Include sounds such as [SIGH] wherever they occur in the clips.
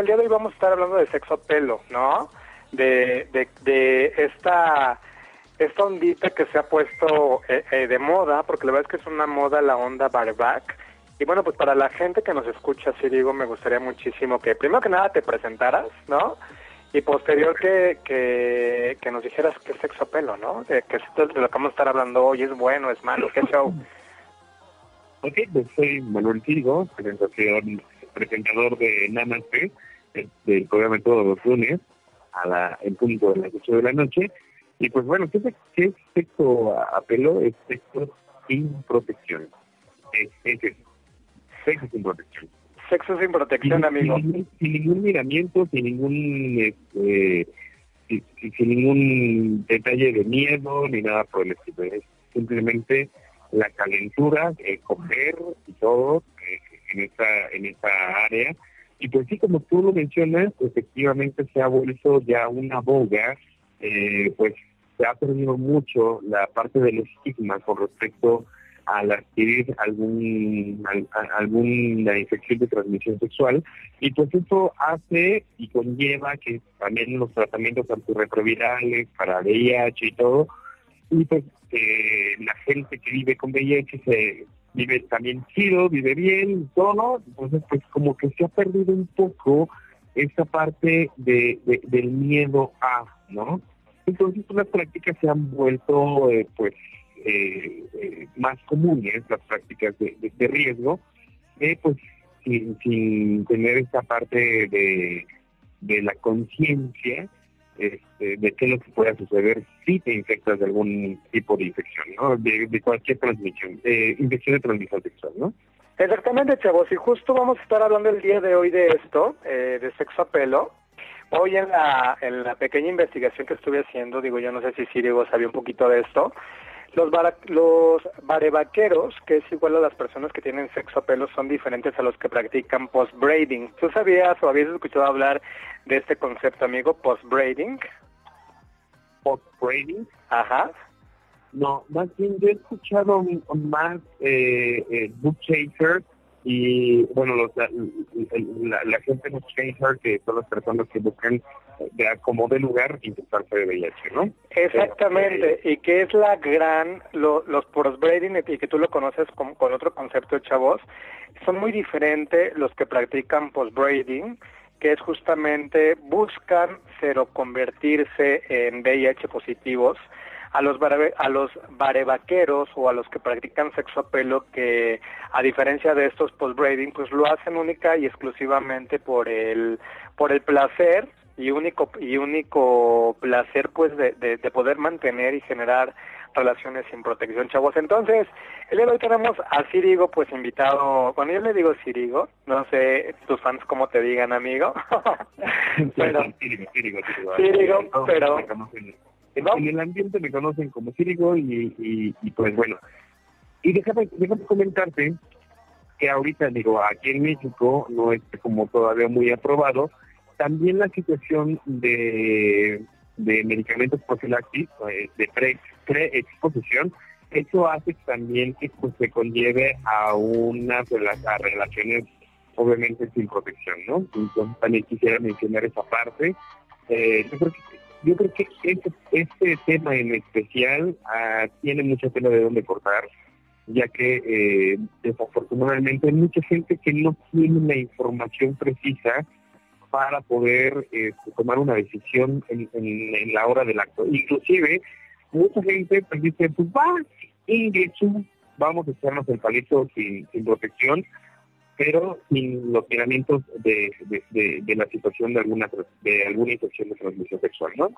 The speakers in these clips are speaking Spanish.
El día de hoy vamos a estar hablando de sexo pelo, ¿no? De, de, de esta, esta ondita que se ha puesto eh, eh, de moda, porque la verdad es que es una moda la onda bareback. Y bueno, pues para la gente que nos escucha, sí digo, me gustaría muchísimo que primero que nada te presentaras, ¿no? Y posterior que, que, que nos dijeras qué sexo pelo, ¿no? De, que esto de lo que vamos a estar hablando hoy es bueno, es malo, qué show. Ok, pues soy Manuel Tirgo, presentación, presentador de Namaste, del programa todos los lunes, a la, en punto de las 8 de la noche. Y pues bueno, ¿qué, qué es sexo a, pelo? Es sexo sin protección. Es, es, sexo sin protección. Sexo sin protección, amigo. Sin, ningún miramiento, sin ningún... Este, sin, sin, ningún detalle de miedo ni nada por el estilo. Es simplemente la calentura, el comer y todo eh, en esta en esta área. Y pues sí, como tú lo mencionas, efectivamente se ha vuelto ya una boga, eh, pues se ha perdido mucho la parte del estigma con respecto al adquirir algún alguna infección de transmisión sexual. Y pues eso hace y conlleva que también los tratamientos antirretrovirales para VIH y todo y pues eh, la gente que vive con VIH se vive también chido, vive bien, todo, entonces pues como que se ha perdido un poco esa parte de, del miedo a, ¿no? Entonces las prácticas se han vuelto eh, pues eh, eh, más comunes, las prácticas de, de, riesgo, pues sin, sin tener esa parte de, de la conciencia este, de qué es lo que pueda suceder si te infectas de algún tipo de infección, ¿no? De, cualquier transmisión, de infección de transmisión sexual, ¿no? Exactamente, chavos, y justo vamos a estar hablando el día de hoy de esto, eh, de sexo a pelo. Hoy en la, en la pequeña investigación que estuve haciendo, digo, yo no sé si Sirigo sabía un poquito de esto, los, los barevaqueros, que es igual a las personas que tienen sexo a pelo, son diferentes a los que practican post-braiding. ¿Tú sabías o habías escuchado hablar de este concepto, amigo, post-braiding? ¿Post-braiding? Ajá. No, más bien yo he escuchado más eh, eh, book chasers y bueno, los, la, la, gente book chaser que son las personas que buscan de como de lugar infectarse de VIH, ¿no? Exactamente, y que es la gran, lo, los post-braiding, y que tú lo conoces con, con otro concepto chavos, son muy diferentes los que practican post-braiding, que es justamente buscan convertirse en VIH positivos, a los a los barevaqueros o a los que practican sexo a pelo que a diferencia de estos post-braiding pues lo hacen única y exclusivamente por el por el placer y único y único placer pues de, de, poder mantener y generar relaciones sin protección, chavos. Entonces, el día de hoy tenemos a Sirigo, pues invitado, cuando yo le digo Sirigo, no sé tus fans cómo te digan, amigo. [LAUGHS] pero, Sirigo, Sirigo, Sirigo, pero... En, el ambiente me conocen como Sirigo y, y, y pues bueno. Y déjame, déjame comentarte que ahorita, digo, aquí en México no es como todavía muy aprobado, también la situación de, de medicamentos profilácticos, eh, de pre-exposición, eso hace también que pues, se conlleve a unas a relaciones obviamente sin protección, ¿no? Entonces también quisiera mencionar esa parte. Eh, yo creo que yo creo que este, este tema en especial ah, tiene mucha pena de dónde cortar, ya que eh, desafortunadamente hay mucha gente que no tiene la información precisa para poder este, tomar una decisión en, en, la hora del acto. Inclusive, mucha gente pues, dice, pues va, ingreso, vamos a echarnos el palito sin, sin protección, pero sin los miramientos de, de, de, la situación de alguna de alguna infección de transmisión sexual, ¿no?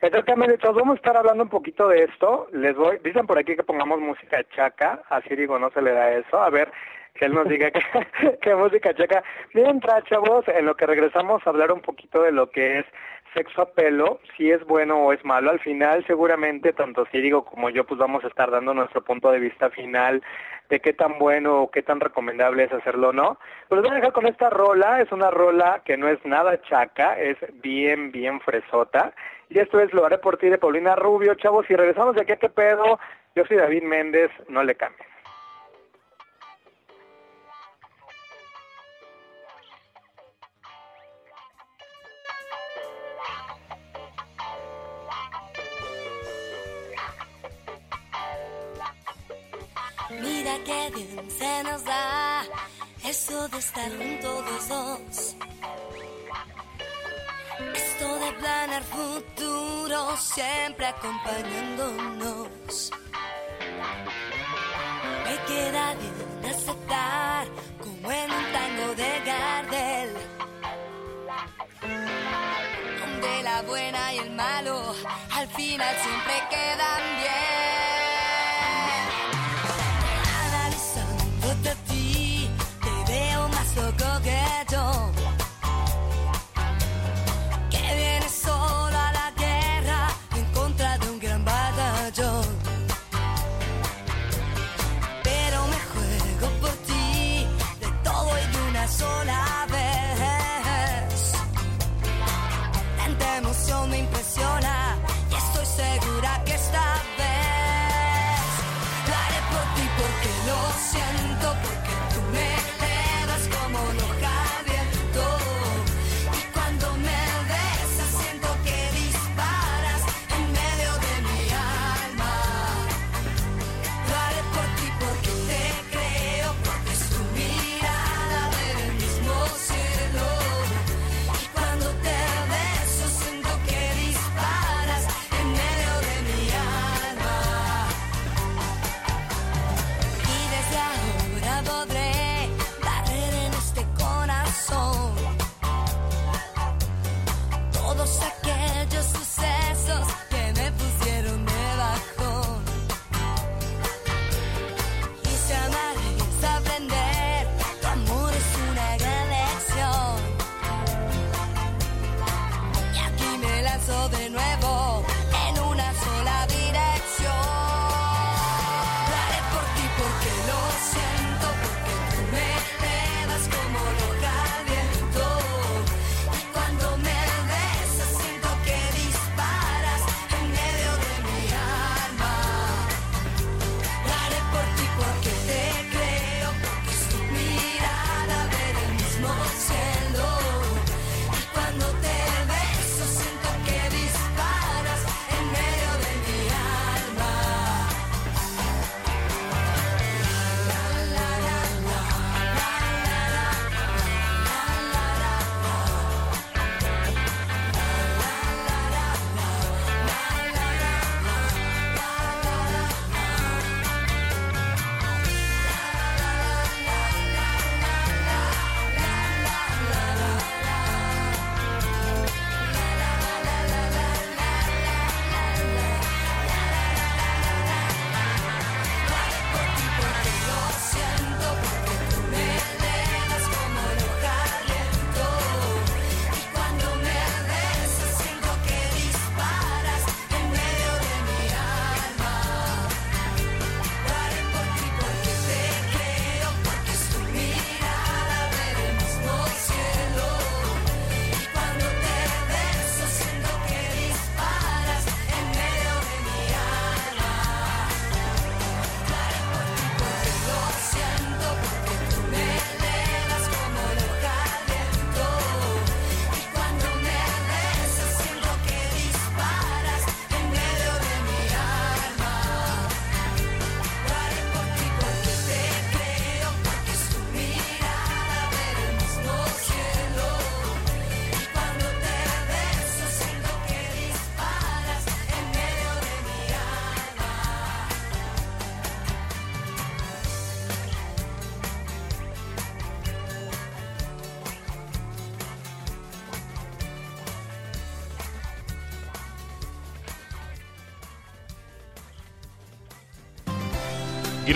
Exactamente, entonces vamos a estar hablando un poquito de esto. Les voy, dicen por aquí que pongamos música chaca, así digo, no se le da eso. A ver, que él nos diga [LAUGHS] qué música checa. Mientras, chavos, en lo que regresamos a hablar un poquito de lo que es sexo a pelo, si es bueno o es malo. Al final, seguramente, tanto digo como yo, pues vamos a estar dando nuestro punto de vista final de qué tan bueno o qué tan recomendable es hacerlo o no. Pero voy a dejar con esta rola, es una rola que no es nada chaca, es bien, bien fresota. Y esto es Lo haré por ti de Paulina Rubio, chavos, y regresamos de aquí a qué pedo. Yo soy David Méndez, no le cambien. Mira qué bien se nos da eso de estar juntos los dos. Esto de planear futuro siempre acompañándonos. Me queda bien aceptar como en un tango de Gardel. Donde la buena y el malo al final siempre quedan bien.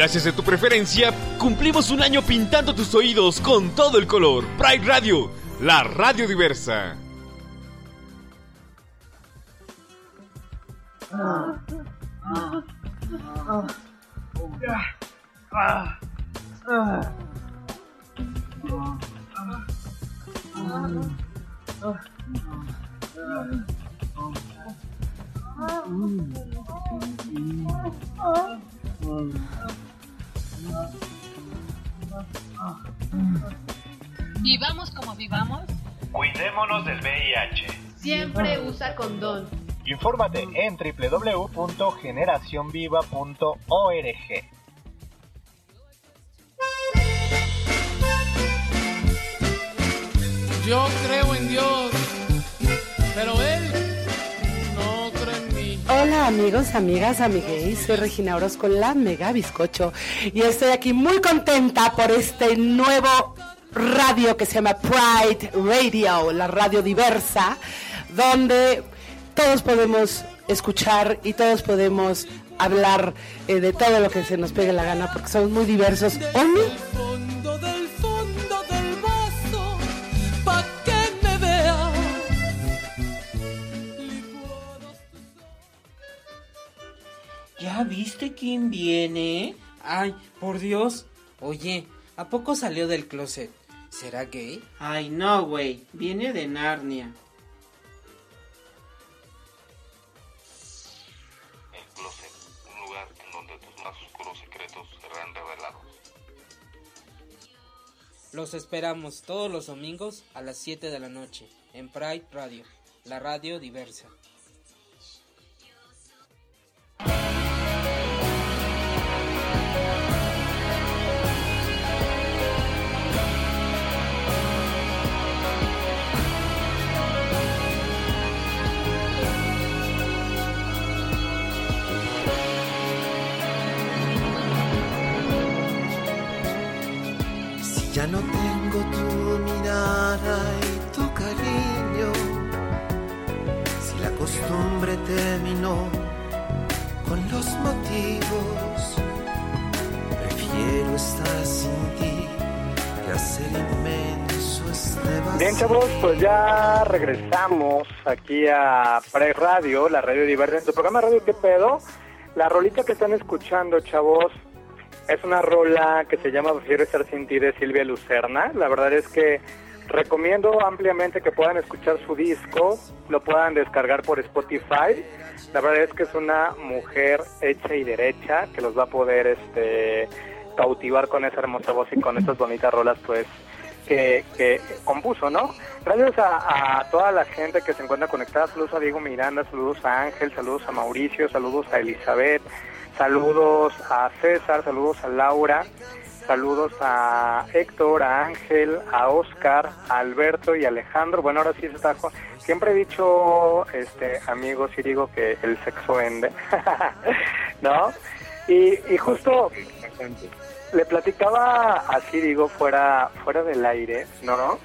Gracias a tu preferencia, cumplimos un año pintando tus oídos con todo el color. Pride Radio, la radio diversa. Vivamos como vivamos. Cuidémonos del VIH. Siempre usa condón. Infórmate en www.generacionviva.org. Yo creo en Dios, pero es... Hola amigos, amigas, amigues, soy Regina Orozco, la Mega Bizcocho, y estoy aquí muy contenta por este nuevo radio que se llama Pride Radio, la radio diversa, donde todos podemos escuchar y todos podemos hablar eh, de todo lo que se nos pegue la gana porque somos muy diversos. ¿Ya viste quién viene? Ay, por Dios. Oye, ¿a poco salió del closet? ¿Será gay? Ay, no, güey. Viene de Narnia. El closet, un lugar en donde tus más oscuros secretos serán revelados. Los esperamos todos los domingos a las 7 de la noche en Pride Radio, la radio diversa. Prefiero este. Bien, chavos, pues ya regresamos aquí a Pre Radio, la radio diversa. Tu programa Radio ¿Qué pedo? La rolita que están escuchando, chavos, es una rola que se llama Prefiero estar sin ti de Silvia Lucerna. La verdad es que recomiendo ampliamente que puedan escuchar su disco, lo puedan descargar por Spotify. La verdad es que es una mujer hecha y derecha que los va a poder este cautivar con esa hermosa voz y con estas bonitas rolas pues que, compuso, ¿no? Gracias a toda la gente que se encuentra conectada, saludos a Diego Miranda, saludos a Ángel, saludos a Mauricio, saludos a Elizabeth, saludos a César, saludos a Laura, saludos a Héctor, a Ángel, a Oscar, a Alberto y Alejandro. Bueno, ahora sí se está... Siempre he dicho, este, amigos, y digo que el sexo vende, [LAUGHS] ¿no? Y, y justo le platicaba así, digo, fuera, fuera del aire, ¿no?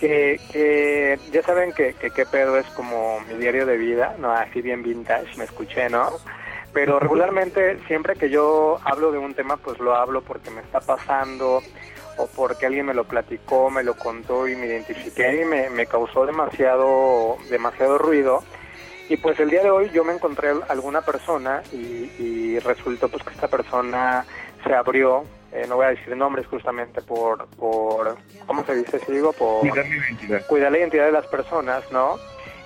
Que, que ya saben que, que qué pedo es como mi diario de vida, ¿no? Así bien vintage, me escuché, ¿no? Pero regularmente siempre que yo hablo de un tema, pues lo hablo porque me está pasando o porque alguien me lo platicó, me lo contó y me identifiqué y me, me causó demasiado, demasiado ruido. Y pues el día de hoy yo me encontré alguna persona y, y resultó pues que esta persona se abrió, eh, no voy a decir nombres justamente por, por ¿cómo se dice? Si digo, por cuidar la identidad de las personas, ¿no?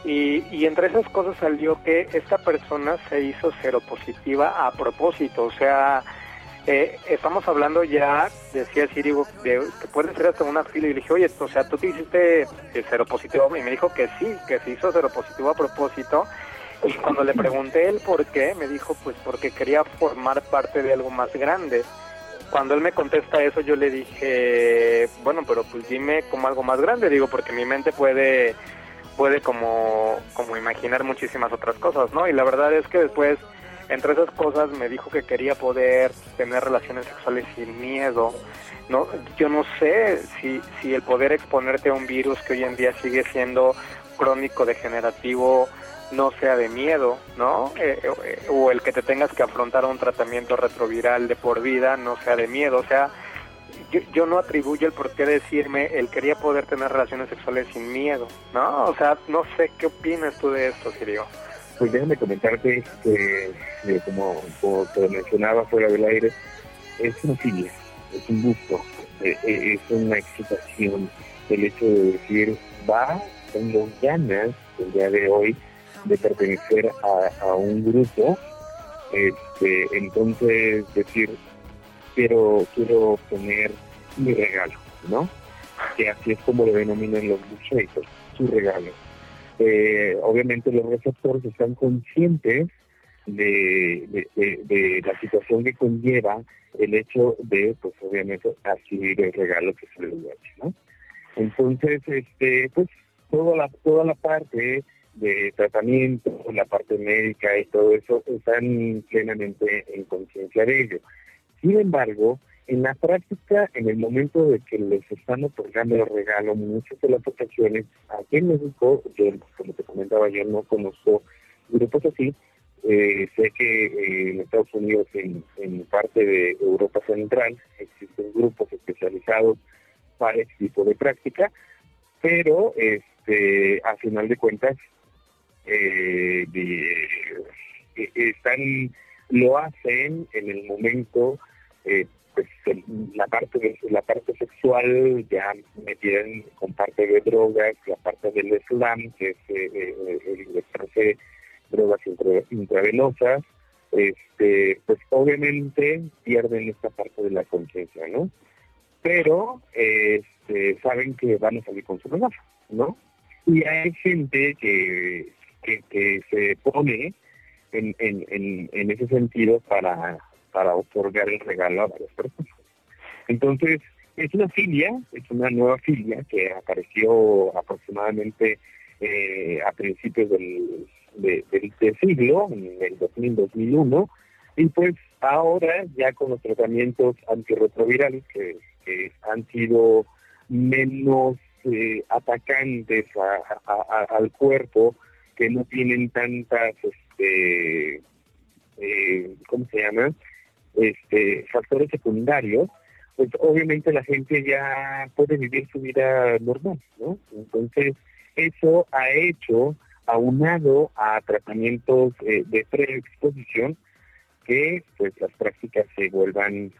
Y, y entre esas cosas salió que esta persona se hizo seropositiva a propósito, o sea, eh, estamos hablando ya, decía Sirigo, de que puede ser hasta una fila, y le dije, oye, o sea, tú te hiciste eh, seropositivo, y me dijo que sí, que se hizo seropositivo a propósito, y cuando le pregunté el por qué, me dijo, pues porque quería formar parte de algo más grande. Cuando él me contesta eso, yo le dije, bueno, pero pues dime como algo más grande, digo, porque mi mente puede puede como, como imaginar muchísimas otras cosas, ¿no? Y la verdad es que después, entre esas cosas, me dijo que quería poder tener relaciones sexuales sin miedo. No, yo no sé si, si el poder exponerte a un virus que hoy en día sigue siendo crónico degenerativo no sea de miedo, ¿no? Eh, eh, o el que te tengas que afrontar a un tratamiento retroviral de por vida no sea de miedo, o sea, yo, yo no atribuyo el por qué decirme él quería poder tener relaciones sexuales sin miedo, ¿no? O sea, no sé qué opinas tú de esto, Sirio. Pues déjame comentarte que, eh, como, como te mencionaba fuera del aire, es una filia, es un gusto, eh, eh, es una excitación el hecho de decir, va, tengo ganas el día de hoy de pertenecer a, a un grupo, este, entonces decir, quiero, quiero obtener mi regalo, ¿no? Que así es como lo denominan los bucheitos, su regalo. Eh, obviamente los receptores están conscientes de, la situación que conlleva el hecho de, pues obviamente, adquirir el regalo que se les da, ¿no? Entonces, este, pues toda la, toda la parte de tratamiento, la parte médica y todo eso están plenamente en conciencia de ello. Sin embargo, en la práctica, en el momento de que les están otorgando el regalo, muchas de las ocasiones, aquí en México, yo, como te comentaba, yo no conozco grupos así, eh, sé que eh, en Estados Unidos, en, en parte de Europa Central, existen grupos especializados para este tipo de práctica, pero este, a final de cuentas eh, están lo hacen en el momento eh, pues la parte de la parte sexual ya metieron con parte de drogas la parte del slam que es eh, eh, el inyectarse drogas intra- intravenosas este pues obviamente pierden esta parte de la conciencia no pero este, saben que van a salir con su regalo, ¿no? Y hay gente que, que, que se pone en, en, en, en ese sentido para, para otorgar el regalo a varias personas. Entonces, es una filia, es una nueva filia que apareció aproximadamente eh, a principios del, de- del siglo, en el 2000-2001, y pues ahora ya con los tratamientos antirretrovirales que, han sido menos eh, atacantes al cuerpo, que no tienen tantas, este, eh, ¿cómo se llama? Este, factores secundarios, pues obviamente la gente ya puede vivir su vida normal, ¿no? Entonces, eso ha hecho, aunado a tratamientos eh, de preexposición, que pues las prácticas se vuelvan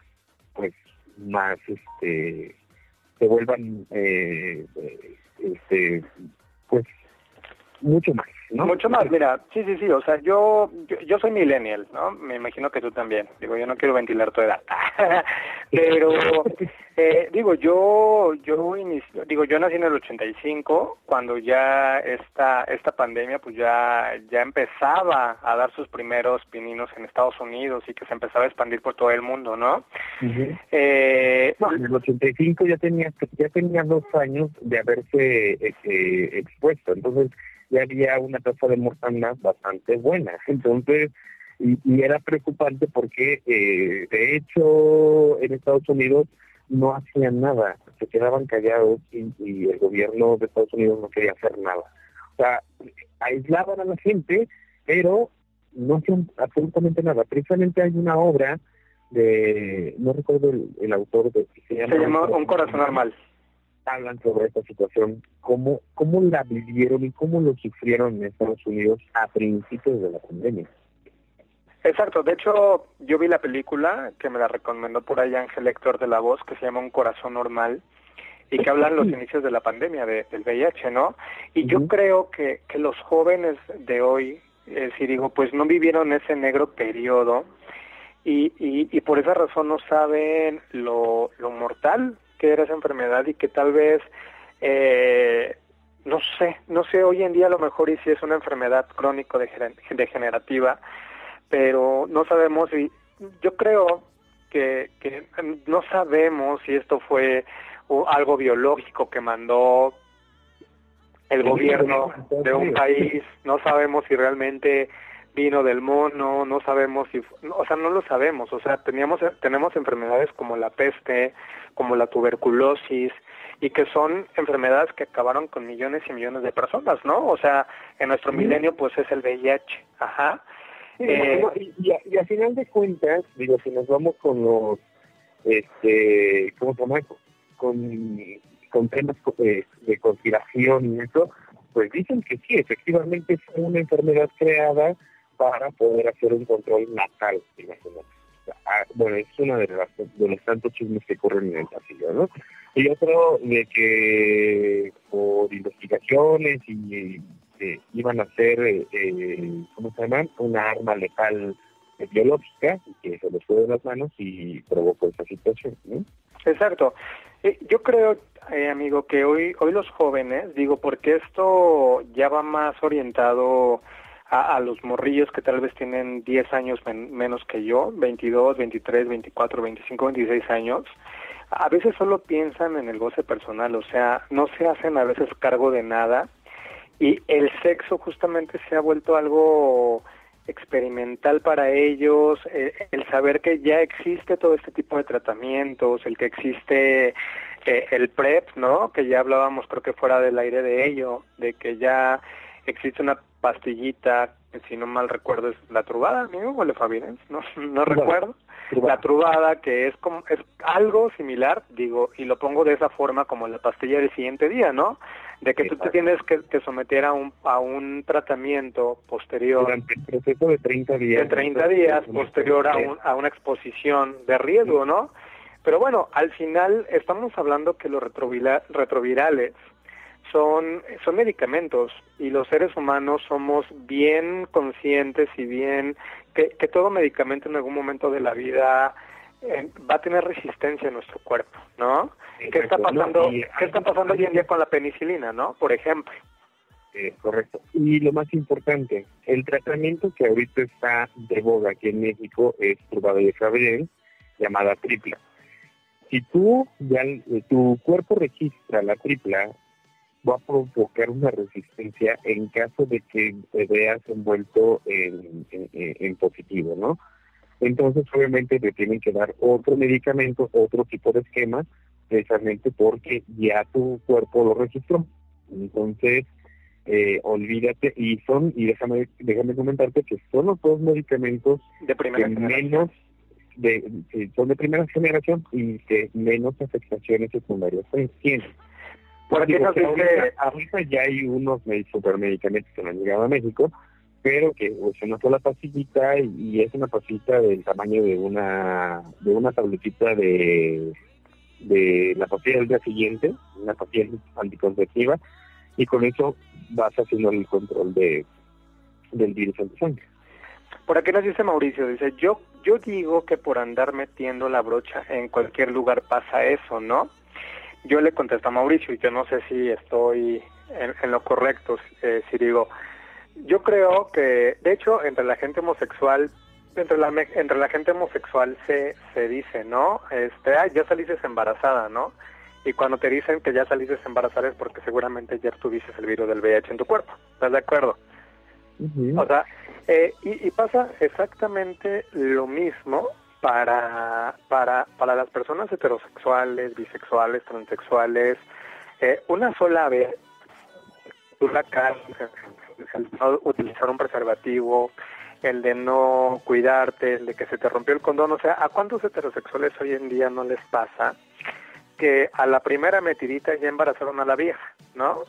pues más este se vuelvan eh, eh, este pues mucho más ¿no? Mucho más, mira, sí, sí, sí, o sea, yo, yo, yo soy millennial, ¿no? Me imagino que tú también. Digo, yo no quiero ventilar tu edad. [LAUGHS] Pero, [LAUGHS] eh, digo, yo, yo inicio, digo, yo nací en el 85, cuando ya esta, esta pandemia, pues ya, ya empezaba a dar sus primeros pininos en Estados Unidos y que se empezaba a expandir por todo el mundo, ¿no? Ujú. Eh, No, en el 85 ya tenía ya tenía dos años de haberse este, expuesto, entonces ya había una tasa de mortalidad bastante buena. Entonces, y, y era preocupante porque, eh, de hecho, en Estados Unidos no hacían nada, se quedaban callados y, y el gobierno de Estados Unidos no quería hacer nada. O sea, aislaban a la gente, pero no hacían absolutamente nada. Precisamente hay una obra de, no recuerdo el, el autor, de, se llama, se llama Un Corazón Normal. Hablan sobre esta situación, cómo, cómo la vivieron y cómo lo sufrieron en Estados Unidos a principios de la pandemia. Exacto, de hecho yo vi la película que me la recomendó por ahí Ángel Héctor de la Voz que se llama Un Corazón Normal y que hablan los inicios de la pandemia de- del VIH, ¿no? Y yo creo que, que los jóvenes de hoy, eh, si digo, pues no vivieron ese negro periodo y, y, y por esa razón no saben lo, lo mortal que era esa enfermedad y que tal vez, eh, no sé, no sé, hoy en día a lo mejor y si es una enfermedad crónico degenerativa, pero no sabemos y yo creo que, que no sabemos si esto fue algo biológico que mandó el gobierno de un país, no sabemos si realmente vino del mono, no sabemos si, o sea, no lo sabemos, o sea, teníamos, tenemos enfermedades como la peste, como la tuberculosis, y que son enfermedades que acabaron con millones y millones de personas, ¿no? O sea, en nuestro milenio, pues es el VIH, ajá. Eh, y, y a, y a final de cuentas, digo, si nos vamos con los, este, ¿cómo se llama? Con, con temas eh, de conspiración y eso, pues dicen que sí, efectivamente fue una enfermedad creada para poder hacer un control natal, imagínate. Ah, Bueno, es una de, las, de los tantos chismes que corren en el pasillo, ¿no? Y otro de que por investigaciones y eh, iban a hacer, eh, ¿cómo se llama? Una arma letal biológica que se les fue de las manos y provocó esa situación, ¿no? Exacto. Eh, Yo creo, eh, amigo, que hoy, hoy los jóvenes, digo, porque esto ya va más orientado a, a los morrillos que tal vez tienen 10 años men- menos que yo, 22, 23, 24, 25, 26 años, a veces solo piensan en el goce personal, o sea, no se hacen a veces cargo de nada y el sexo justamente se ha vuelto algo experimental para ellos, eh, el saber que ya existe todo este tipo de tratamientos, el que existe eh, el PrEP, ¿no? Que ya hablábamos, creo que fuera del aire de ello, de que ya existe una pastillita, si no mal recuerdo es la trubada, amigo, o le fa bien, no, no recuerdo. La trubada, que es como es algo similar, digo, y lo pongo de esa forma como la pastilla del siguiente día, ¿no? De que tú te tienes que, que someter a un a un tratamiento posterior Durante el proceso de 30 días. de 30 días posterior a, un- a una exposición de riesgo, ¿no? Pero bueno, al final estamos hablando que los retrovirales son, son medicamentos y los seres humanos somos bien conscientes y bien que, que todo medicamento en algún momento de la vida eh, va a tener resistencia en nuestro cuerpo, ¿no? ¿Qué está Exacto, ¿no? pasando, Y ¿qué está pasando hoy en día con la penicilina, no? Por ejemplo. Eh, correcto. Y lo más importante, el tratamiento que ahorita está de boga aquí en México es Truvada de Fabril, llamada tripla. Si tú ya eh, tu cuerpo registra la tripla, va a provocar una resistencia en caso de que te veas envuelto en, en- en positivo, ¿no? Entonces, obviamente, te tienen que dar otro medicamento, otro tipo de esquema, precisamente porque ya tu cuerpo lo registró. Entonces, eh, olvídate, y son, y déjame, déjame comentarte que son los dos medicamentos de primera que menos, de, son de primera generación y que menos afectaciones secundarias tienen. Por aquí Digo que ahorita, ahorita ya hay unos me- supermedicamentos que no han llegado a México, pero que es una sola pastillita y, y es una pastillita del tamaño de una de una tabletita de de la pastilla del día siguiente, una pastilla anticonceptiva, y con eso vas haciendo el control de del virus en tu sangre. Por aquí nos dice Mauricio, dice, yo, yo digo que por andar metiendo la brocha en cualquier lugar pasa eso, ¿no? Yo le contesto a Mauricio, y yo no sé si estoy en, en lo correcto, eh, si digo, yo creo que, de hecho, entre la gente homosexual, entre la, entre la gente homosexual se, se dice, ¿no? Este, ay, ya saliste embarazada, ¿no? Y cuando te dicen que ya saliste embarazada es porque seguramente ya tuviste el virus del VIH en tu cuerpo, ¿estás de acuerdo? O sea, eh, y, y pasa exactamente lo mismo para, para, para las personas heterosexuales, bisexuales, transexuales. Eh, una sola vez, la cargas, el no utilizar un preservativo, el de no cuidarte, el de que se te rompió el condón. O sea, ¿a cuántos heterosexuales hoy en día no les pasa que a la primera metidita ya embarazaron a la vieja, ¿no?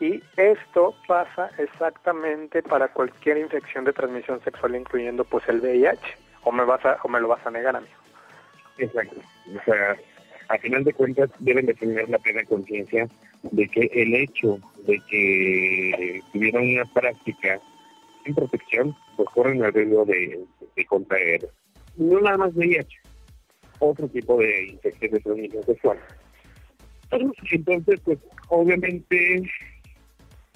Y esto pasa exactamente para cualquier infección de transmisión sexual, incluyendo pues el VIH. ¿O me, vas a, o me lo vas a negar, amigo? Exacto. O sea, a final de cuentas deben de tener la plena conciencia de que el hecho de que tuvieron una práctica sin protección, pues corren el riesgo de, de contraer no nada más VIH, otro tipo de infección de transmisión sexual. Entonces, pues obviamente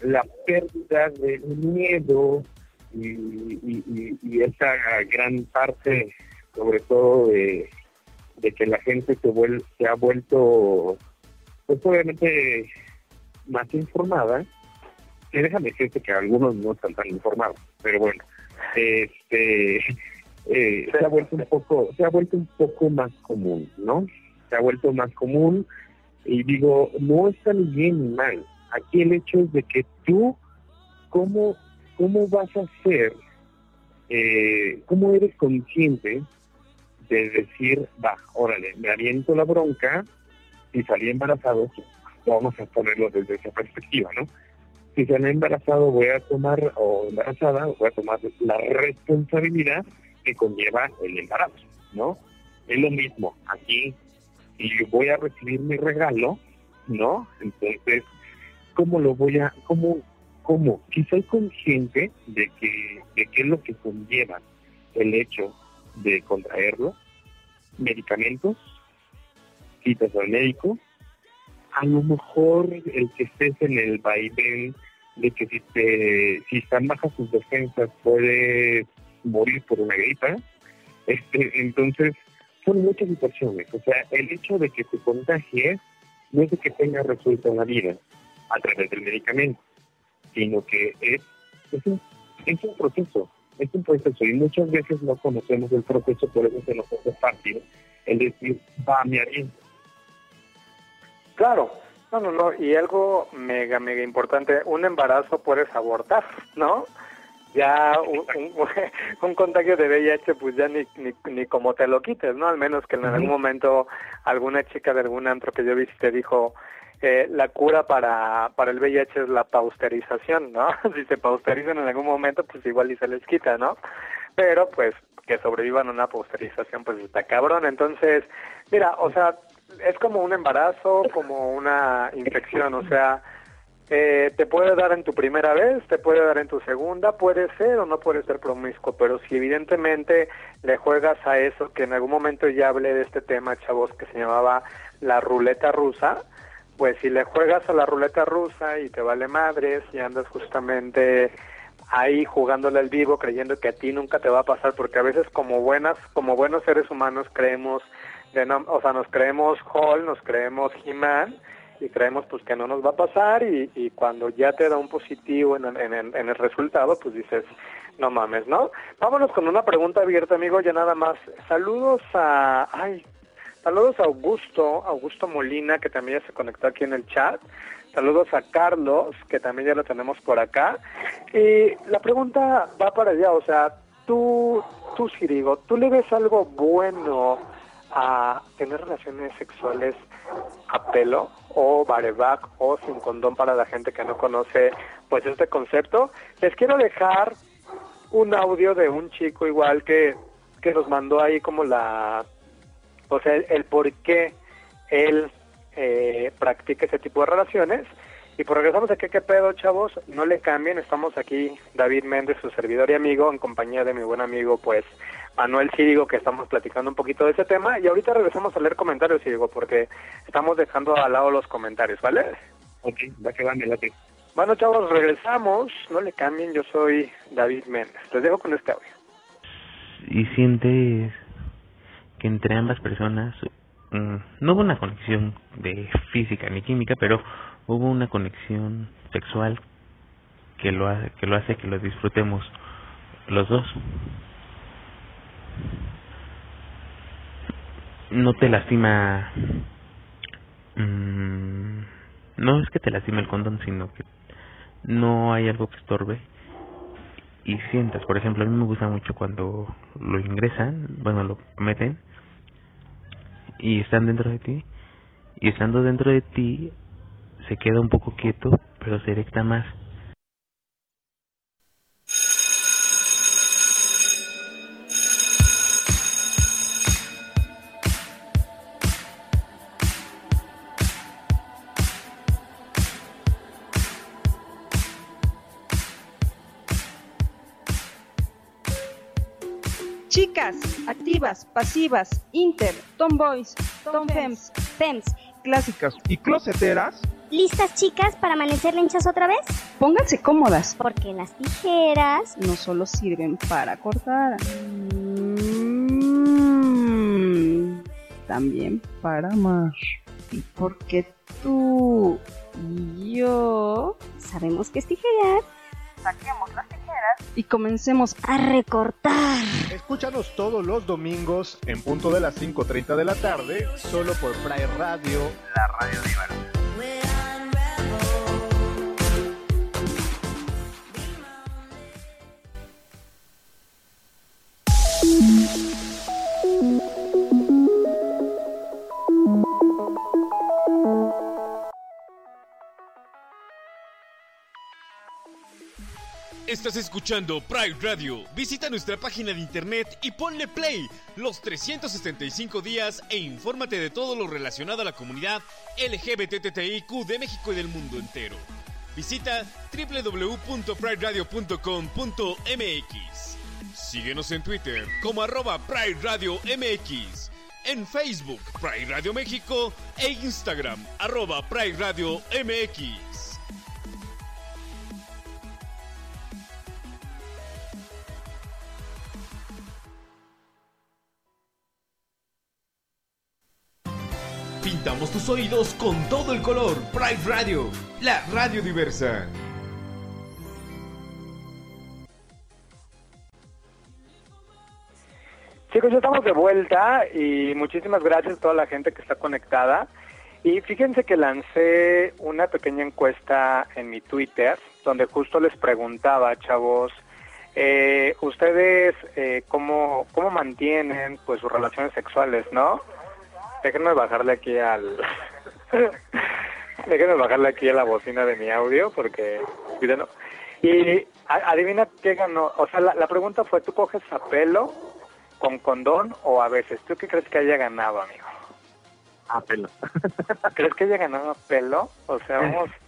la pérdida del miedo y, y- y- y esa gran parte, sobre todo de, de que la gente se, vuel- se ha vuelto, pues obviamente más informada, que déjame decirte que algunos no están tan informados, pero bueno, este [LAUGHS] eh, se ha vuelto un poco, se ha vuelto un poco más común, ¿no? Se ha vuelto más común y digo, no está ni bien ni mal. Aquí el hecho es de que tú, ¿cómo, cómo vas a ser, eh, cómo eres consciente de decir, va, órale, me aviento la bronca y salí embarazado, vamos a ponerlo desde esa perspectiva, ¿no? Si salí embarazado voy a tomar, o embarazada, voy a tomar la responsabilidad que conlleva el embarazo, ¿no? Es lo mismo, aquí, si voy a recibir mi regalo, ¿no? Entonces, ¿cómo lo voy a, cómo, cómo? Si soy consciente de que, de qué es lo que conlleva el hecho de contraerlo, medicamentos, citas al médico, a lo mejor el que estés en el vaivén de que si te, si están bajas tus defensas puedes morir por una gripa, este, entonces son muchas situaciones. O sea, el hecho de que se contagie no es de que tenga resuelto la vida a través del medicamento, sino que es, es, un, es un proceso, es un proceso y muchas veces no conocemos el proceso, por eso se nos hace fácil el decir, va, me bien. Claro, no, no, no, y algo mega, mega importante, un embarazo puedes abortar, ¿no? Ya un, un, [LAUGHS] un contagio de VIH, pues ya ni, ni, ni como te lo quites, ¿no? Al menos que en algún momento alguna chica de algún antro que yo visité dijo, eh, la cura para, para el VIH es la pausterización, ¿no? [LAUGHS] si se pausterizan en algún momento, pues igual y se les quita, ¿no? Pero pues que sobrevivan a una pausterización, pues está cabrón. Entonces, mira, o sea, es como un embarazo, como una infección, o sea, eh, te puede dar en tu primera vez, te puede dar en tu segunda, puede ser o no puede ser promiscuo, pero si evidentemente le juegas a eso, que en algún momento ya hablé de este tema, chavos, que se llamaba la ruleta rusa, pues si le juegas a la ruleta rusa y te vale madres y andas justamente ahí jugándole al vivo creyendo que a ti nunca te va a pasar porque a veces como buenas como buenos seres humanos creemos de no- o sea nos creemos Hall nos creemos He-Man y creemos pues que no nos va a pasar y, cuando ya te da un positivo en el resultado pues dices no mames no vámonos con una pregunta abierta amigo ya nada más. Saludos a ay Saludos a Augusto, Augusto Molina, que también ya se conectó aquí en el chat. Saludos a Carlos, que también ya lo tenemos por acá. Y la pregunta va para allá, o sea, tú, tú Sirigo, ¿tú le ves algo bueno a tener relaciones sexuales a pelo o bareback o sin condón para la gente que no conoce pues este concepto? Les quiero dejar un audio de un chico igual que, que nos mandó ahí como la o sea, el, el por qué él eh, practica ese tipo de relaciones. Y pues regresamos aquí, ¿qué pedo, chavos? No le cambien, estamos aquí, David Méndez, su servidor y amigo, en compañía de mi buen amigo, pues, Manuel Círigo, que estamos platicando un poquito de ese tema. Y ahorita regresamos a leer comentarios, Círigo, porque estamos dejando al lado los comentarios, ¿vale? Ok, va que va, me late. Bueno, chavos, regresamos, no le cambien, yo soy David Méndez. Les dejo con este audio. y sientes que entre ambas personas mm, no hubo una conexión de física ni química, pero hubo una conexión sexual que lo hace, que lo hace que lo disfrutemos los dos. No te lastima mm, no es que te lastime el condón, sino que no hay algo que estorbe y sientas, por ejemplo, a mí me gusta mucho cuando lo ingresan, bueno, lo meten y están dentro de ti y estando dentro de ti se queda un poco quieto, pero se erecta más. Activas, pasivas, inter, tomboys, tomfems, fems, clásicas y closeteras. ¿Listas chicas para amanecer lenchas otra vez? Pónganse cómodas, Porque las tijeras... no solo sirven para cortar, mm, también para amar. Y porque tú y yo Sabemos que es tijerear. saquemos las tijeras y comencemos A recortar. Escúchanos todos los domingos en punto de las 5.30 de la tarde, solo por Pride Radio, la radio diversa. Estás escuchando Pride Radio. Visita nuestra página de internet y ponle play los 365 días e infórmate de todo lo relacionado a la comunidad LGBTTIQ de México y del mundo entero. Visita www.prideradio.com.mx. Síguenos en Twitter como arroba Pride Radio MX, en Facebook Pride Radio México e Instagram arroba Pride Radio MX. Tus oídos con todo el color. Pride Radio, la radio diversa. Chicos, ya estamos de vuelta y muchísimas gracias a toda la gente que está conectada. Y fíjense que lancé una pequeña encuesta en mi Twitter donde justo les preguntaba, chavos, eh, ustedes eh, cómo, cómo mantienen pues sus relaciones sexuales, ¿no? Déjenme bajarle aquí al... [LAUGHS] Déjenme bajarle aquí a la bocina de mi audio porque... Y adivina qué ganó. O sea, la, la pregunta fue, ¿tú coges a pelo, con condón o a veces? ¿Tú qué crees que haya ganado, amigo? A pelo. [LAUGHS] ¿Crees que haya ganado a pelo? O sea, vamos... [LAUGHS]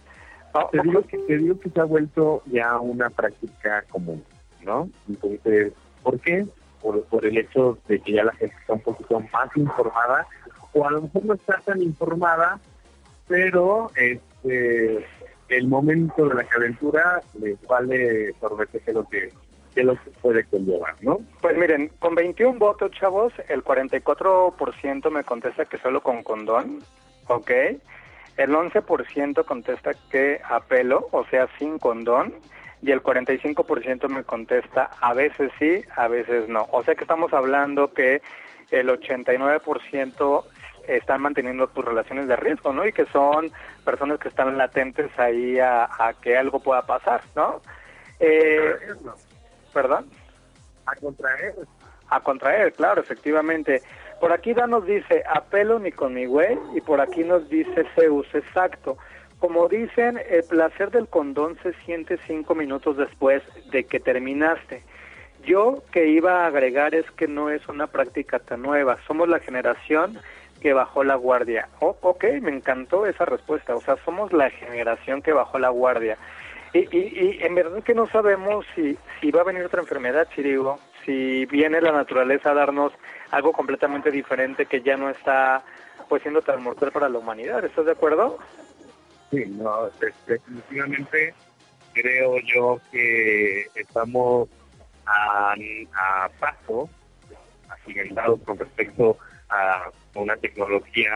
Te digo, que, te digo que se ha vuelto ya una práctica común, ¿no? Entonces, ¿por qué? Por, por el hecho de que ya la gente está un poquito más informada, o a lo mejor no está tan informada, pero este el momento de la calentura les vale sorbete que lo que, lo que puede conllevar, ¿no? Pues miren, con 21 votos, chavos, el 44% me contesta que solo con condón, ¿ok? El 11% contesta que a pelo, o sea, sin condón, y el 45% me contesta a veces sí, a veces no. O sea que estamos hablando que el 89% están manteniendo sus relaciones de riesgo, ¿no? Y que son personas que están latentes ahí a, a que algo pueda pasar, ¿no? Eh, ¿Perdón? A contraer. A contraer, claro, efectivamente. Por aquí Dan nos dice, a pelo ni con mi güey, y por aquí nos dice Zeus, exacto. Como dicen, el placer del condón se siente cinco minutos después de que terminaste. Yo que iba a agregar es que no es una práctica tan nueva, somos la generación que bajó la guardia. Oh, ok, me encantó esa respuesta, o sea, somos la generación que bajó la guardia. Y, y, y en verdad que no sabemos si, si va a venir otra enfermedad, Chirigo, si viene la naturaleza a darnos algo completamente diferente que ya no está pues siendo tan mortal para la humanidad. ¿Estás de acuerdo? Sí, no, de- definitivamente creo yo que estamos a, a paso, agigantados con respecto a una tecnología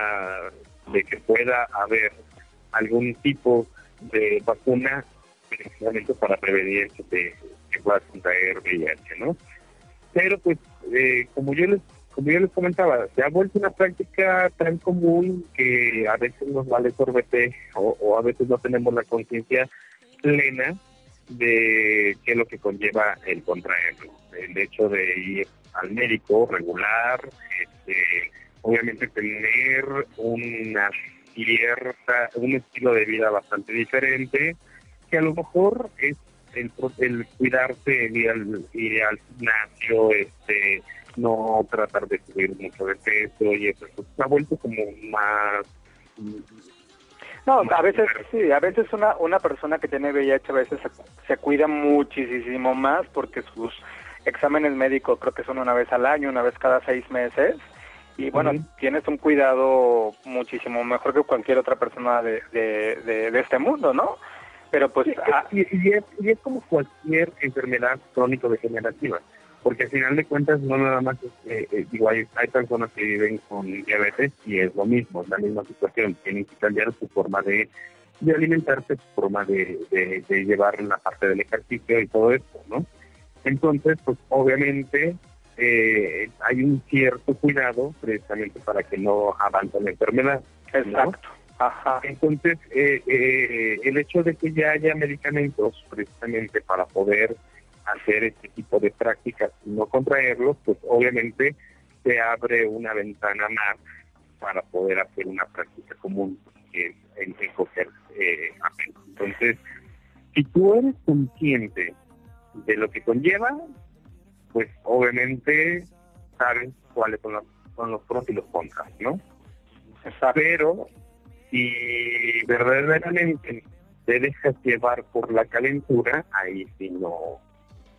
de que pueda haber algún tipo de vacuna precisamente para prevenir que, te, puedas contraer VIH, ¿no? Pero pues, eh, como yo les como yo les comentaba, se ha vuelto una práctica tan común que a veces nos vale sorbete o, o a veces no tenemos la conciencia plena de qué es lo que conlleva el contraerlo. El hecho de ir al médico regular, este, obviamente tener una cierta, un estilo de vida bastante diferente, que a lo mejor es el, el cuidarse, ir al, ir al gimnasio, este, no tratar de subir mucho de peso y eso, se ha vuelto como más No, a veces sí, a veces una, una persona que tiene VIH a veces se, se cuida muchísimo más porque sus exámenes médicos creo que son una vez al año, una vez cada seis meses. Y bueno, tienes un cuidado muchísimo mejor que cualquier otra persona de, de, de, de este mundo, ¿no? Pero pues... ah, y, y es, y es como cualquier enfermedad crónico-degenerativa, porque al final de cuentas no nada más, es, eh, eh, digo, hay, hay personas que viven con diabetes y es lo mismo, es la misma situación, tienen que cambiar su forma de, de alimentarse, su forma de, de, de llevar la parte del ejercicio y todo esto, ¿no? Entonces, pues obviamente eh, hay un cierto cuidado precisamente para que no avance la enfermedad. ¿no? Exacto. Ajá. Entonces, eh, eh, el hecho de que ya haya medicamentos precisamente para poder hacer este tipo de prácticas y no contraerlos, pues obviamente se abre una ventana más para poder hacer una práctica común, que es el, el coger eh. Entonces, si tú eres consciente de lo que conlleva, pues obviamente sabes cuáles son los, son los pros y los contras, ¿no? Pero si verdaderamente te dejas llevar por la calentura, ahí sí no,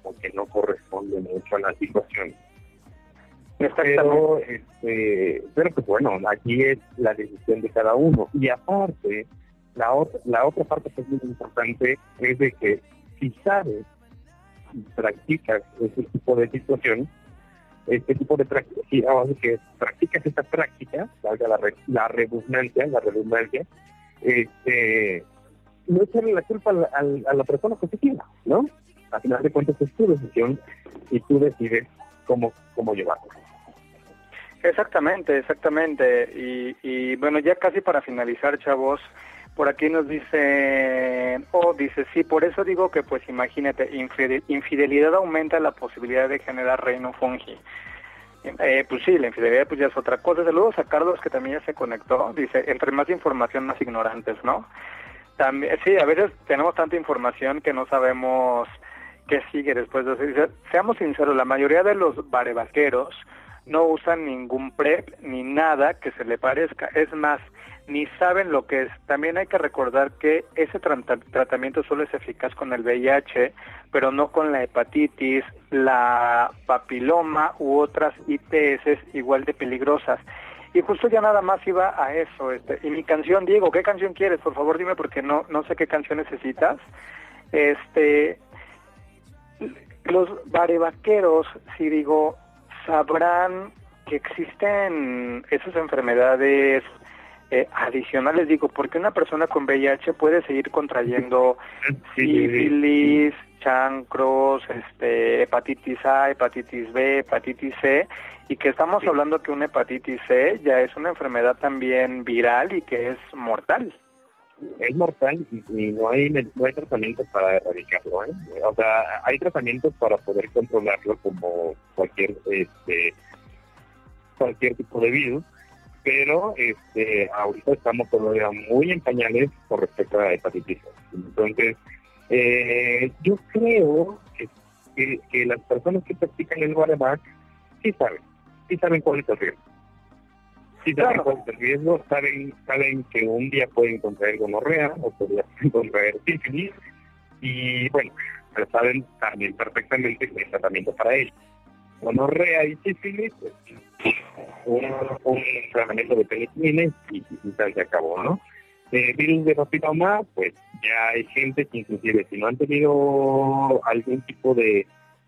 porque no corresponde mucho a la situación. Pero, este, pero pues bueno, aquí es la decisión de cada uno. Y aparte, la otra, la otra parte que es muy importante es de que si sabes practicas ese tipo de situación, este tipo de ahora sí que practicas esta práctica, valga la, re- la redundancia, la redundancia, este, no echarle la culpa al- a la persona positiva, ¿no? Al final de cuentas es tu decisión y tú decides cómo, cómo llevarlo. Exactamente, exactamente. Y, y bueno, ya casi para finalizar, chavos, por aquí nos dice, oh, dice, sí, por eso digo que pues imagínate, infide- infidelidad aumenta la posibilidad de generar reino fungi. Eh, pues sí, la infidelidad pues ya es otra cosa. Saludos a Carlos que también ya se conectó. Dice, entre más información, más ignorantes, ¿no? También, sí, a veces tenemos tanta información que no sabemos qué sigue después de eso. Seamos sinceros, la mayoría de los barevaqueros no usan ningún PrEP ni nada que se le parezca. Es más, ni saben lo que es. También hay que recordar que ese trata- tratamiento solo es eficaz con el VIH, pero no con la hepatitis, la papiloma u otras ITS igual de peligrosas. Y justo ya nada más iba a eso. Este, y mi canción, Diego, ¿qué canción quieres? Por favor, dime porque no no sé qué canción necesitas. Este, los barevaqueros, si digo, sabrán que existen esas enfermedades eh, adicionales, digo, porque una persona con VIH puede seguir contrayendo [LAUGHS] sífilis, chancros, este, hepatitis A, hepatitis B, hepatitis C, y que estamos hablando que una hepatitis C ya es una enfermedad también viral y que es mortal. es mortal y, y no hay no hay tratamiento para erradicarlo ¿eh? o sea hay tratamientos para poder controlarlo como cualquier este cualquier tipo de virus pero este ahorita estamos todavía muy en pañales con respecto a la hepatitis entonces eh, yo creo que, que, que las personas que practican el Guarebac sí saben sí saben cuál es el riesgo. Sí saben cuál es el riesgo, saben, saben que un día pueden contraer gonorrea o podrían contraer sífilis y bueno, pero saben también perfectamente que hay tratamiento para ello. Gonorrea y sífilis, pues, un, tratamiento de penicilina y, y tal se acabó, ¿no? Eh, virus de papiloma, pues ya hay gente que inclusive si no han tenido algún tipo de,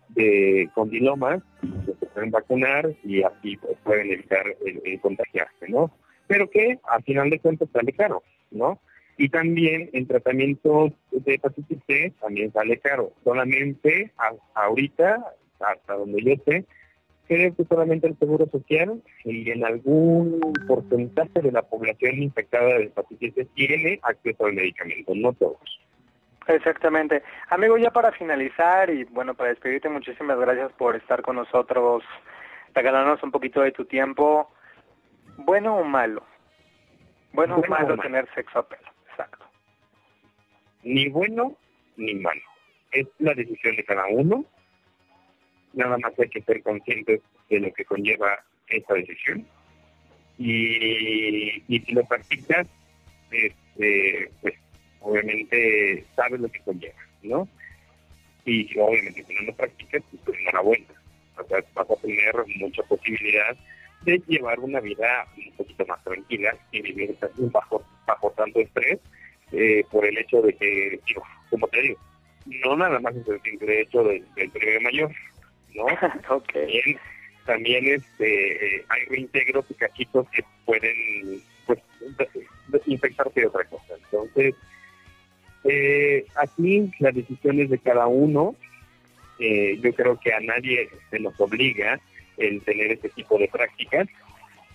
de condilomas, pues, se pueden vacunar y así pues, pueden evitar el, el contagiarse, ¿no? Pero que al final de cuentas sale caro, ¿no? Y también en tratamientos de hepatitis C también sale caro. Solamente a- ahorita, hasta donde yo sé, creo que solamente el Seguro Social y en algún porcentaje de la población infectada de hepatitis tiene acceso al medicamento, no todos. Exactamente. Amigo, ya para finalizar y bueno, para despedirte, muchísimas gracias por estar con nosotros, regalarnos un poquito de tu tiempo. ¿Bueno o malo? Bueno, o Bueno o malo malo. tener sexo a pelo. Exacto. ni bueno ni malo. Es la decisión de cada uno. Nada más hay que ser conscientes de lo que conlleva esa decisión. Y, y si lo practicas, este, pues obviamente sabes lo que conlleva, ¿no? Y obviamente si no lo practicas, pues enhorabuena. O sea, vas a tener mucha posibilidad de llevar una vida un poquito más tranquila y vivir bajo, bajo tanto estrés eh, por el hecho de que, como te digo, no nada más es el simple hecho del, del premio mayor, ¿no? [LAUGHS] También, este, hay reintegros y cachitos que pueden pues, infectarse de otra cosa. Entonces, eh, aquí la decisión es de cada uno. Eh, yo creo que a nadie se nos obliga el tener este tipo de prácticas.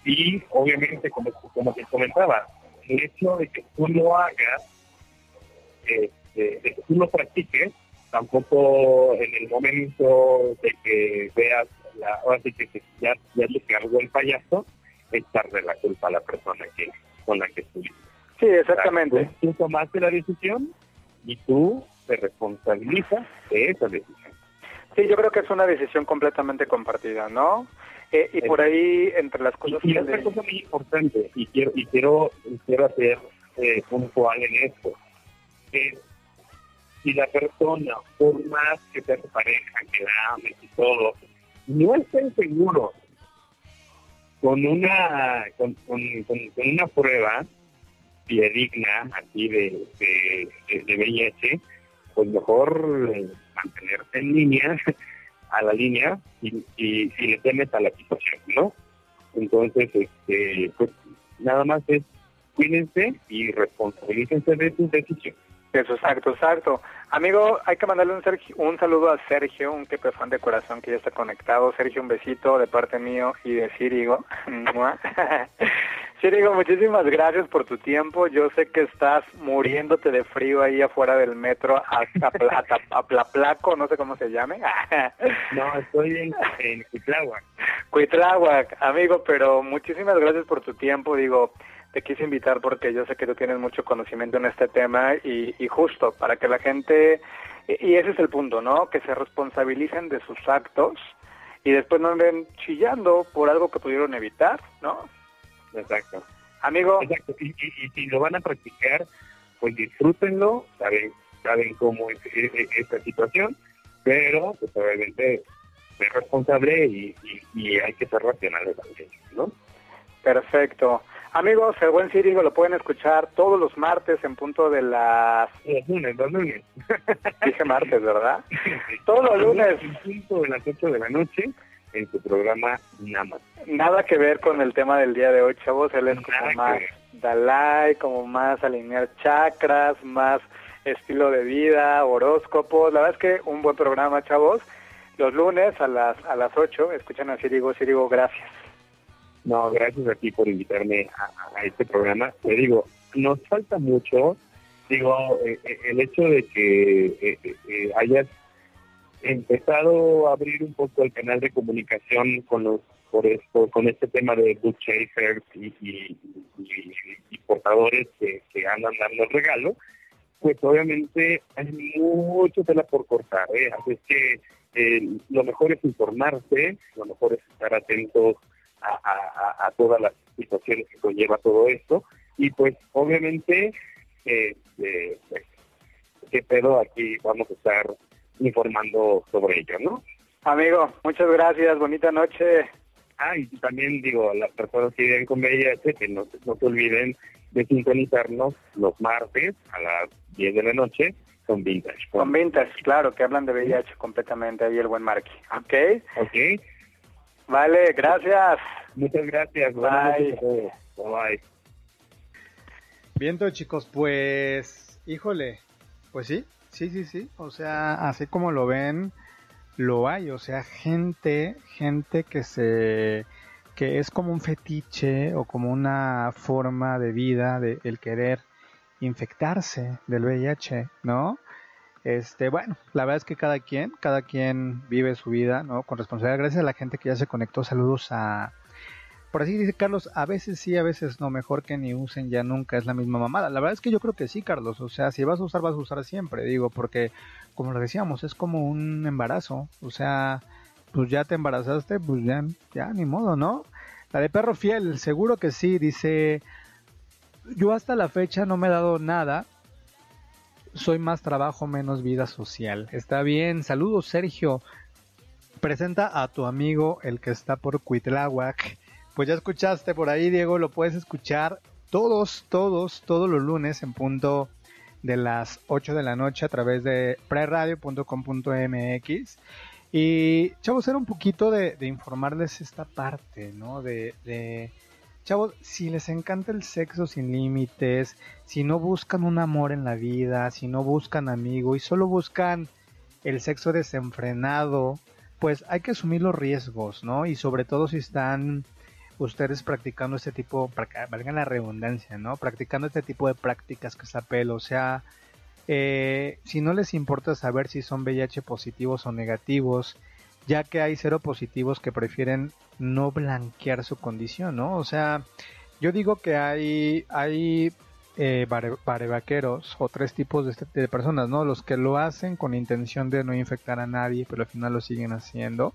Y obviamente, como, como te comentaba, el hecho de que tú lo hagas, de, de que tú lo practiques, tampoco en el momento de que veas, la, ahora sí que, ya, ya te cargó el payaso, echarle la culpa a la persona que con la que estuviste. Sí, exactamente. O sea, tú, tú tomaste la decisión y tú te responsabilizas de esa decisión. Sí, yo creo que es una decisión completamente compartida, ¿no? Eh, y por ahí, entre las cosas Y que otra le- cosa muy importante, y quiero, y quiero, y quiero hacer eh, puntual en esto, es si la persona, por más que sea tu que la ames y todo, no estén seguros con una, con, con- una prueba fidedigna aquí de, de, de, de VIH, pues mejor eh, mantenerse en línea [LAUGHS] a la línea y, y, y le temes a la situación, ¿no? Entonces, este, pues nada más es cuídense y responsabilícense de sus decisiones. Eso, exacto, exacto. Amigo, hay que mandarle un, Sergio- un saludo a Sergio, un que fan de corazón que ya está conectado. Sergio, un besito de parte mío y de Sirigo. [LAUGHS] [LAUGHS] Sirigo, muchísimas gracias por tu tiempo. Yo sé que estás muriéndote de frío ahí afuera del metro a, a, a, a Plaplaco, no sé cómo se llame. [LAUGHS] No, estoy en, en Cuitláhuac. Cuitláhuac, amigo, pero muchísimas gracias por tu tiempo. Digo, te quise invitar porque yo sé que tú tienes mucho conocimiento en este tema y, y justo para que la gente, y ese es el punto, ¿no? Que se responsabilicen de sus actos y después no anden chillando por algo que pudieron evitar, ¿no? Exacto. Amigo. Exacto. Y, y- y si lo van a practicar, pues disfrútenlo, saben, saben cómo es, e- e- esta situación, pero pues obviamente es responsable y, y- y hay que ser racionales también, ¿no? Perfecto. Amigos, el buen Sirigo lo pueden escuchar todos los martes en punto de las... [LAUGHS] Los lunes, los lunes. Dije martes, ¿verdad? [LAUGHS] Todos los lunes. En punto de las 8 de la noche en su programa Nada Nada que ver con el tema del día de hoy, chavos. Él es como Nada más. Dalai, como más alinear chakras, más estilo de vida, horóscopos. La verdad es que un buen programa, chavos. Los lunes a las a las 8 escuchan a Sirigo. Sirigo, gracias. No, gracias a ti por invitarme a, este programa. Te digo, nos falta mucho. Digo, eh, eh, el hecho de que eh, eh, hayas empezado a abrir un poco el canal de comunicación con los por esto, con este tema de book chasers y, y- portadores que, andan dando el regalo, pues obviamente hay mucho tela por cortar. ¿eh? Así es que lo mejor es informarse, lo mejor es estar atentos a, a- a- a todas las situaciones que conlleva todo esto. Y pues obviamente, eh, eh, pues, qué pedo, aquí vamos a estar informando sobre ello, ¿no? Amigo, muchas gracias. Bonita noche. Ah, y también digo a las personas que viven con VIH que no, no se olviden de sintonizarnos los martes a las 10 de la noche con Vintage. Con Vintage, claro, que hablan de VIH completamente. Ahí el buen Marky. ¿Ok? Ok. Vale, gracias. Muchas gracias. Bye. todos. Bye. Viento chicos, pues, híjole, pues sí, sí, sí, sí, o sea, así como lo ven, lo hay, o sea, gente, gente que se, que es como un fetiche o como una forma de vida de el querer infectarse del VIH, ¿no? Este, bueno, la verdad es que cada quien, cada quien vive su vida, ¿no? Con responsabilidad. Gracias a la gente que ya se conectó. Saludos a, por así dice Carlos, a veces sí, a veces no, mejor que ni usen ya nunca, es la misma mamada. La verdad es que yo creo que sí, Carlos, o sea, si vas a usar, vas a usar siempre, digo, porque, como lo decíamos, es como un embarazo, o sea, pues ya te embarazaste, pues ya, ya, ni modo, ¿no? La de perro fiel, seguro que sí, dice, yo hasta la fecha no me he dado nada, soy más trabajo, menos vida social. Está bien, saludos Sergio, presenta a tu amigo el que está por Cuitláhuac. Pues ya escuchaste por ahí, Diego, lo puedes escuchar todos, todos, todos los lunes en punto de las 8 de la noche a través de preradio.com.mx. Y, chavos, era un poquito de, de informarles esta parte, ¿no? De, de, chavos, si les encanta el sexo sin límites, si no buscan un amor en la vida, si no buscan amigo y solo buscan el sexo desenfrenado, pues hay que asumir los riesgos, ¿no? Y sobre todo si están ustedes practicando este tipo, valga la redundancia, ¿no? Practicando este tipo de prácticas que es pelo, o sea, eh, si no les importa saber si son VIH positivos o negativos, ya que hay cero positivos que prefieren no blanquear su condición, ¿no? O sea, yo digo que hay, hay eh, bare- barevaqueros o tres tipos de, este- de personas, ¿no? Los que lo hacen con intención de no infectar a nadie, pero al final lo siguen haciendo.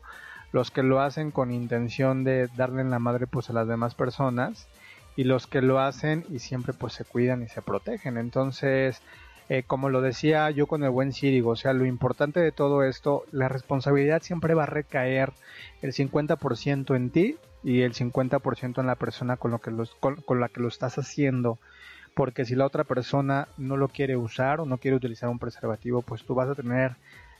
Los que lo hacen con intención de darle en la madre pues a las demás personas. Y los que lo hacen y siempre pues se cuidan y se protegen. Entonces, eh, como lo decía yo con el buen Círigo, o sea, lo importante de todo esto, la responsabilidad siempre va a recaer el 50% en ti y el 50% en la persona con, lo que con la que lo estás haciendo. Porque si la otra persona no lo quiere usar o no quiere utilizar un preservativo, pues tú vas a tener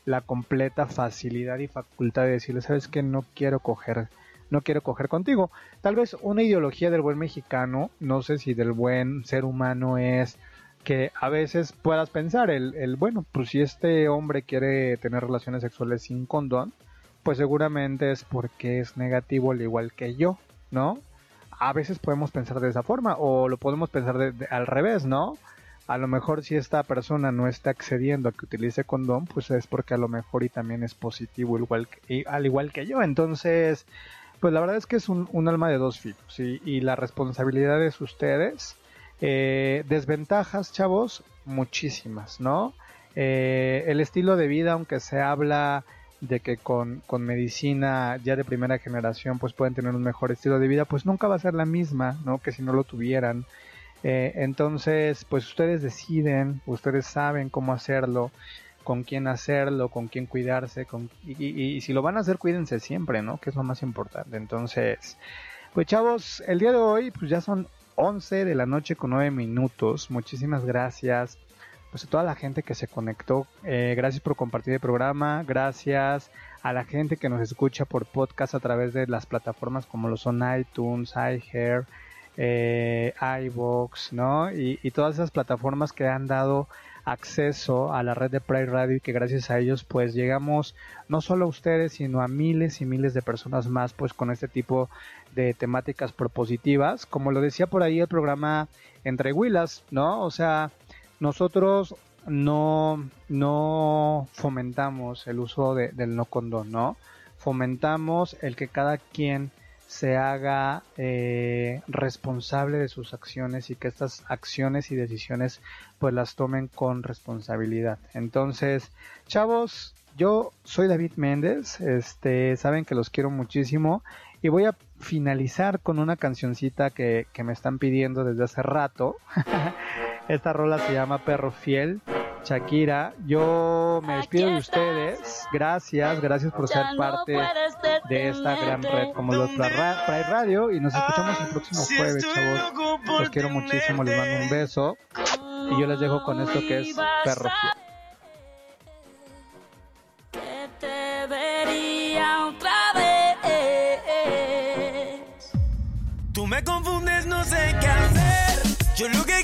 la completa facilidad y facultad de decirle, sabes que no quiero coger, no quiero coger contigo. Tal vez una ideología del buen mexicano, no sé si del buen ser humano es que a veces puedas pensar el, el bueno, pues si este hombre quiere tener relaciones sexuales sin condón, pues seguramente es porque es negativo al igual que yo, ¿no? A veces podemos pensar de esa forma o lo podemos pensar de- al revés, ¿no? A lo mejor si esta persona no está accediendo a que utilice condón, pues es porque a lo mejor y también es positivo igual al igual que yo. Entonces, pues la verdad es que es un, alma de dos filos y la responsabilidad es ustedes. Eh, desventajas, chavos, muchísimas, ¿no? Eh, el estilo de vida, aunque se habla de que con, con medicina ya de primera generación pues pueden tener un mejor estilo de vida, pues nunca va a ser la misma, ¿no? Que si no lo tuvieran. Eh, entonces, pues ustedes deciden, ustedes saben cómo hacerlo, con quién hacerlo, con quién cuidarse, con, y, y- y si lo van a hacer, cuídense siempre, ¿no? Que es lo más importante. Entonces, pues chavos, el día de hoy, pues ya son 11 de la noche con 9 minutos. Muchísimas gracias. Pues a toda la gente que se conectó, eh, gracias por compartir el programa, gracias a la gente que nos escucha por podcast a través de las plataformas como lo son iTunes, iHear, eh, ¿no? Y, y todas esas plataformas que han dado acceso a la red de Pride Radio y que gracias a ellos pues llegamos no solo a ustedes sino a miles y miles de personas más pues con este tipo de temáticas propositivas. Como lo decía por ahí el programa entre Huilas no o sea nosotros no no fomentamos el uso de- del no condón no fomentamos el que cada quien se haga eh, responsable de sus acciones y que estas acciones y decisiones pues las tomen con responsabilidad. Entonces, chavos, yo soy David Méndez, este, saben que los quiero muchísimo y voy a finalizar con una cancioncita que, que me están pidiendo desde hace rato. [LAUGHS] Esta rola se llama Perro Fiel. Shakira, yo me despido de ustedes. Gracias, gracias por ser parte de esta gran red como los Pride Radio y nos escuchamos el próximo jueves, chavos. Los quiero muchísimo, les mando un beso y yo les dejo con esto que es Perro te vería otra vez. Tú me confundes, no sé qué hacer. Yo lo que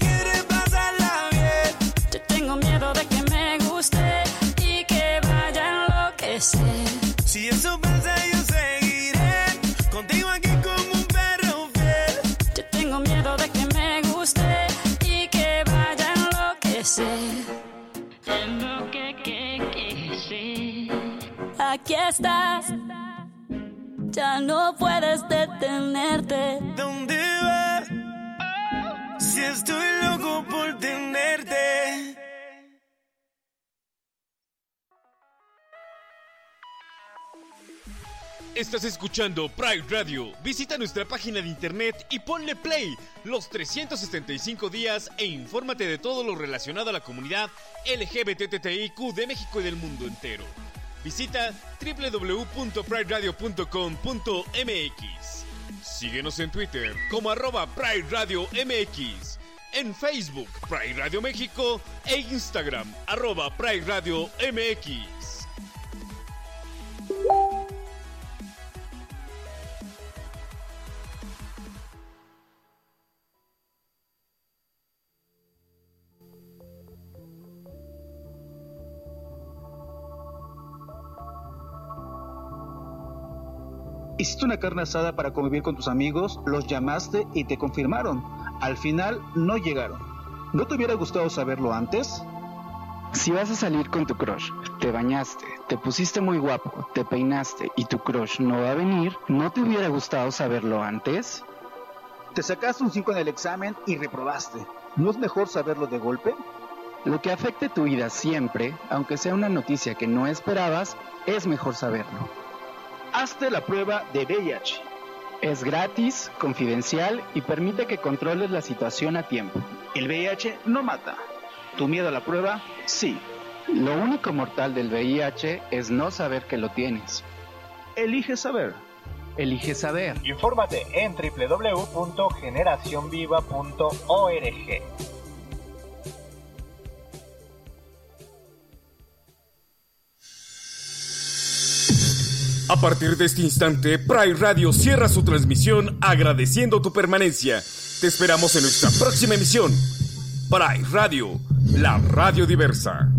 estás. Ya no puedes detenerte. ¿Dónde vas? Si estoy loco por tenerte. Estás escuchando Pride Radio. Visita nuestra página de internet y ponle play los 365 días e infórmate de todo lo relacionado a la comunidad LGBTTIQ de México y del mundo entero. Visita www.prideradio.com.mx. Síguenos en Twitter como arroba Pride Radio MX, en Facebook Pride Radio México e Instagram arroba Pride Radio MX. Hiciste una carne asada para convivir con tus amigos, los llamaste y te confirmaron. Al final no llegaron. ¿No te hubiera gustado saberlo antes? Si vas a salir con tu crush, te bañaste, te pusiste muy guapo, te peinaste y tu crush no va a venir, ¿no te hubiera gustado saberlo antes? Te sacaste un 5 en el examen y reprobaste. ¿No es mejor saberlo de golpe? Lo que afecte tu vida siempre, aunque sea una noticia que no esperabas, es mejor saberlo. Hazte la prueba de VIH. Es gratis, confidencial y permite que controles la situación a tiempo. El VIH no mata. ¿Tu miedo a la prueba? Sí. Lo único mortal del VIH es no saber que lo tienes. Elige saber. Elige saber. Infórmate en www.generacionviva.org. A partir de este instante, Pride Radio cierra su transmisión agradeciendo tu permanencia. Te esperamos en nuestra próxima emisión. Pride Radio, la radio diversa.